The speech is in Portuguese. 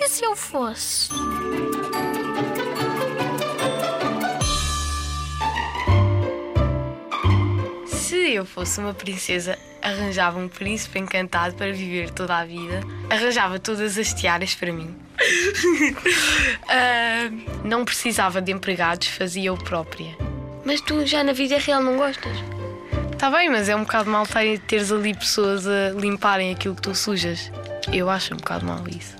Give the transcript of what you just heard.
E se eu fosse? Se eu fosse uma princesa, arranjava um príncipe encantado para viver toda a vida, arranjava todas as tiaras para mim. uh, não precisava de empregados, fazia eu própria. Mas tu já na vida real não gostas? Está bem, mas é um bocado mal teres ali pessoas a limparem aquilo que tu sujas. Eu acho um bocado mal isso.